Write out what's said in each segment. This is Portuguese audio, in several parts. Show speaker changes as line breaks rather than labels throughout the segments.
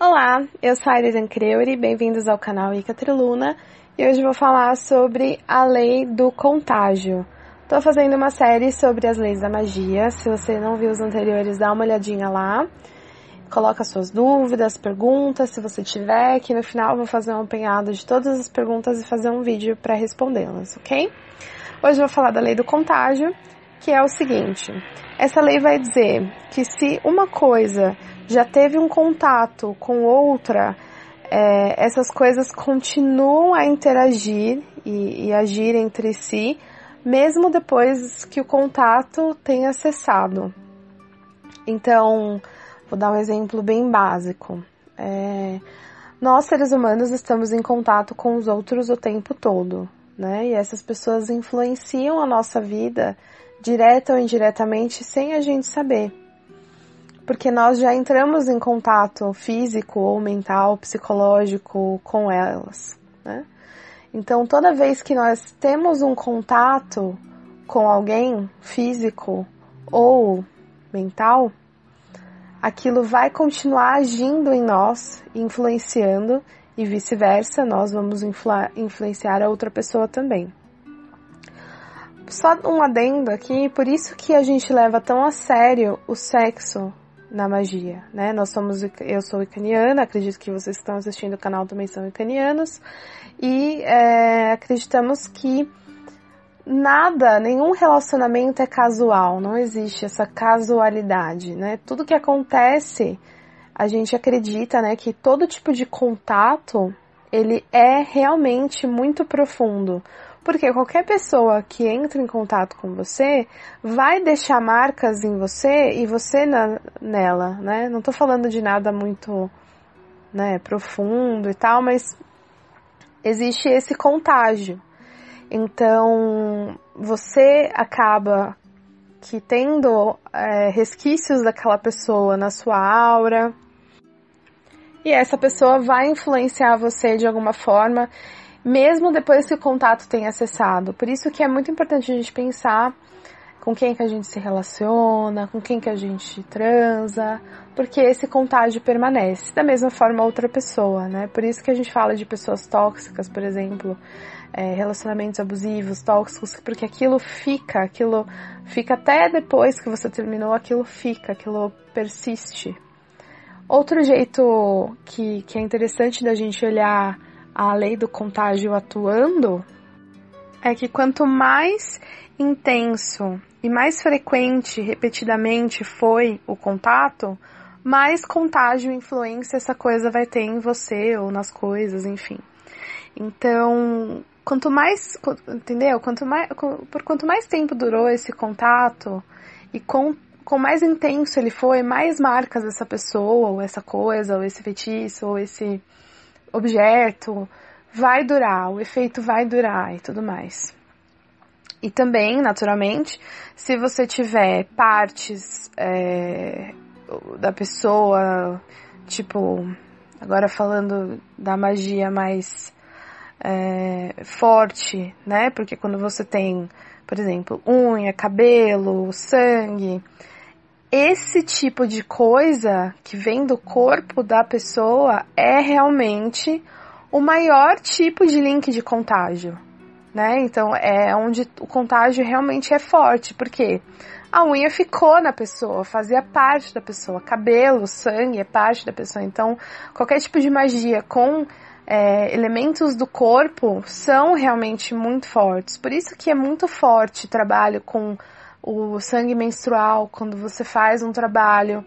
Olá, eu sou a Iridan Creuri, bem-vindos ao canal Ica Triluna e hoje vou falar sobre a lei do contágio. Estou fazendo uma série sobre as leis da magia, se você não viu os anteriores, dá uma olhadinha lá. Coloca suas dúvidas, perguntas, se você tiver, que no final eu vou fazer um apanhado de todas as perguntas e fazer um vídeo para respondê-las, ok? Hoje eu vou falar da lei do contágio, que é o seguinte: essa lei vai dizer que se uma coisa já teve um contato com outra, é, essas coisas continuam a interagir e, e agir entre si, mesmo depois que o contato tenha cessado. Então, vou dar um exemplo bem básico. É, nós, seres humanos, estamos em contato com os outros o tempo todo, né? E essas pessoas influenciam a nossa vida direta ou indiretamente sem a gente saber porque nós já entramos em contato físico ou mental, psicológico com elas, né? Então, toda vez que nós temos um contato com alguém físico ou mental, aquilo vai continuar agindo em nós, influenciando e vice-versa, nós vamos influ influenciar a outra pessoa também. Só um adendo aqui, por isso que a gente leva tão a sério o sexo na magia, né? Nós somos, eu sou icaniana, acredito que vocês que estão assistindo o canal também são icanianos, e é, acreditamos que nada, nenhum relacionamento é casual, não existe essa casualidade, né? Tudo que acontece, a gente acredita, né, que todo tipo de contato, ele é realmente muito profundo. Porque qualquer pessoa que entra em contato com você vai deixar marcas em você e você na, nela, né? Não tô falando de nada muito, né, profundo e tal, mas existe esse contágio. Então, você acaba que tendo é, resquícios daquela pessoa na sua aura, e essa pessoa vai influenciar você de alguma forma mesmo depois que o contato tenha cessado. Por isso que é muito importante a gente pensar com quem que a gente se relaciona, com quem que a gente transa, porque esse contágio permanece. Da mesma forma outra pessoa, né? Por isso que a gente fala de pessoas tóxicas, por exemplo, é, relacionamentos abusivos, tóxicos, porque aquilo fica, aquilo fica até depois que você terminou, aquilo fica, aquilo persiste. Outro jeito que, que é interessante da gente olhar a lei do contágio atuando, é que quanto mais intenso e mais frequente, repetidamente foi o contato, mais contágio e influência essa coisa vai ter em você ou nas coisas, enfim. Então, quanto mais, entendeu? Quanto mais, por quanto mais tempo durou esse contato e com, com mais intenso ele foi, mais marcas essa pessoa, ou essa coisa, ou esse feitiço, ou esse objeto, vai durar, o efeito vai durar e tudo mais. E também, naturalmente, se você tiver partes é, da pessoa, tipo, agora falando da magia mais é, forte, né? Porque quando você tem, por exemplo, unha, cabelo, sangue, esse tipo de coisa que vem do corpo da pessoa é realmente o maior tipo de link de contágio, né? Então é onde o contágio realmente é forte, porque a unha ficou na pessoa, fazia parte da pessoa, cabelo, sangue é parte da pessoa. Então qualquer tipo de magia com é, elementos do corpo são realmente muito fortes. Por isso que é muito forte o trabalho com o sangue menstrual, quando você faz um trabalho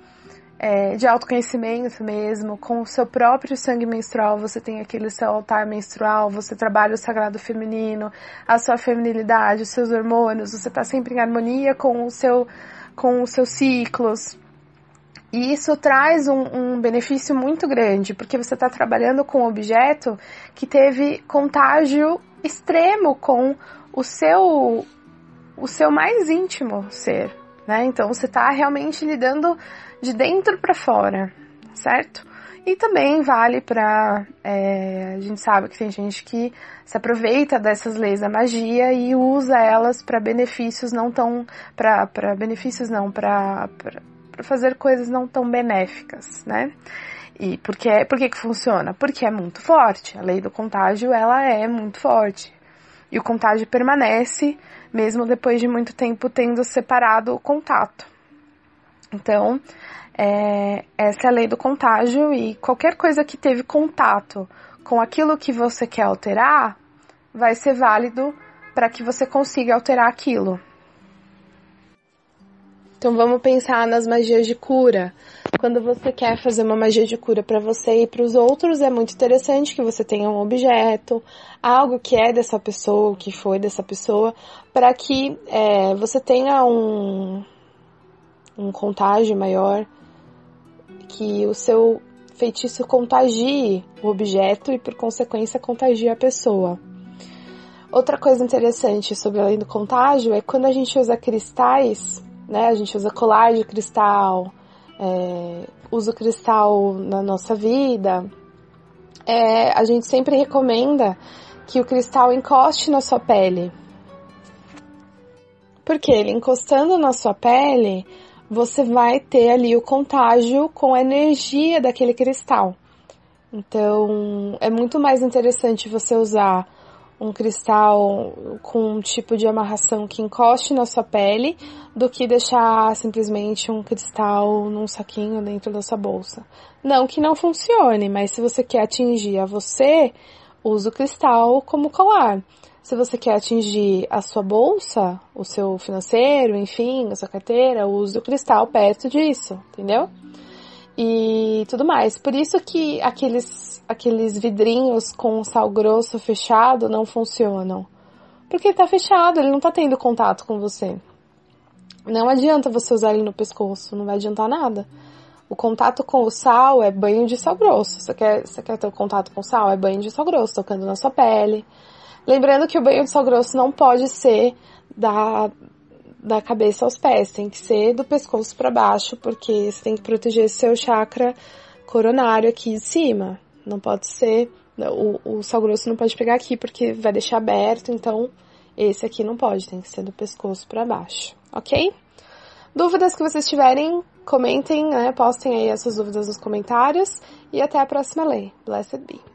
é, de autoconhecimento mesmo, com o seu próprio sangue menstrual, você tem aquele seu altar menstrual, você trabalha o sagrado feminino, a sua feminilidade, os seus hormônios, você está sempre em harmonia com o seu, com os seus ciclos. E isso traz um, um benefício muito grande, porque você está trabalhando com um objeto que teve contágio extremo com o seu o seu mais íntimo ser, né? Então você está realmente lidando de dentro para fora, certo? E também vale para é, a gente sabe que tem gente que se aproveita dessas leis da magia e usa elas para benefícios não tão para benefícios não para fazer coisas não tão benéficas, né? E por que, por que que funciona? Porque é muito forte. A lei do contágio, ela é muito forte. E o contágio permanece mesmo depois de muito tempo tendo separado o contato. Então, é, essa é a lei do contágio e qualquer coisa que teve contato com aquilo que você quer alterar vai ser válido para que você consiga alterar aquilo. Então vamos pensar nas magias de cura. Quando você quer fazer uma magia de cura para você e para os outros, é muito interessante que você tenha um objeto, algo que é dessa pessoa, que foi dessa pessoa, para que é, você tenha um, um contágio maior, que o seu feitiço contagie o objeto e, por consequência, contagie a pessoa. Outra coisa interessante sobre a lei do contágio é quando a gente usa cristais né? A gente usa colar de cristal, é, usa o cristal na nossa vida. É, a gente sempre recomenda que o cristal encoste na sua pele. Porque ele encostando na sua pele, você vai ter ali o contágio com a energia daquele cristal. Então, é muito mais interessante você usar um cristal com um tipo de amarração que encoste na sua pele do que deixar simplesmente um cristal num saquinho dentro da sua bolsa. Não que não funcione, mas se você quer atingir a você, use o cristal como colar. Se você quer atingir a sua bolsa, o seu financeiro, enfim, a sua carteira, use o cristal perto disso, entendeu? E tudo mais. Por isso que aqueles, aqueles vidrinhos com sal grosso fechado não funcionam. Porque ele tá fechado, ele não tá tendo contato com você. Não adianta você usar ele no pescoço, não vai adiantar nada. O contato com o sal é banho de sal grosso. Você quer, você quer ter o contato com sal? É banho de sal grosso, tocando na sua pele. Lembrando que o banho de sal grosso não pode ser da, da cabeça aos pés, tem que ser do pescoço para baixo, porque você tem que proteger seu chakra coronário aqui de cima. Não pode ser, o, o sal grosso não pode pegar aqui porque vai deixar aberto, então esse aqui não pode, tem que ser do pescoço para baixo, ok? Dúvidas que vocês tiverem, comentem, né? Postem aí essas dúvidas nos comentários e até a próxima lei. Blessed be.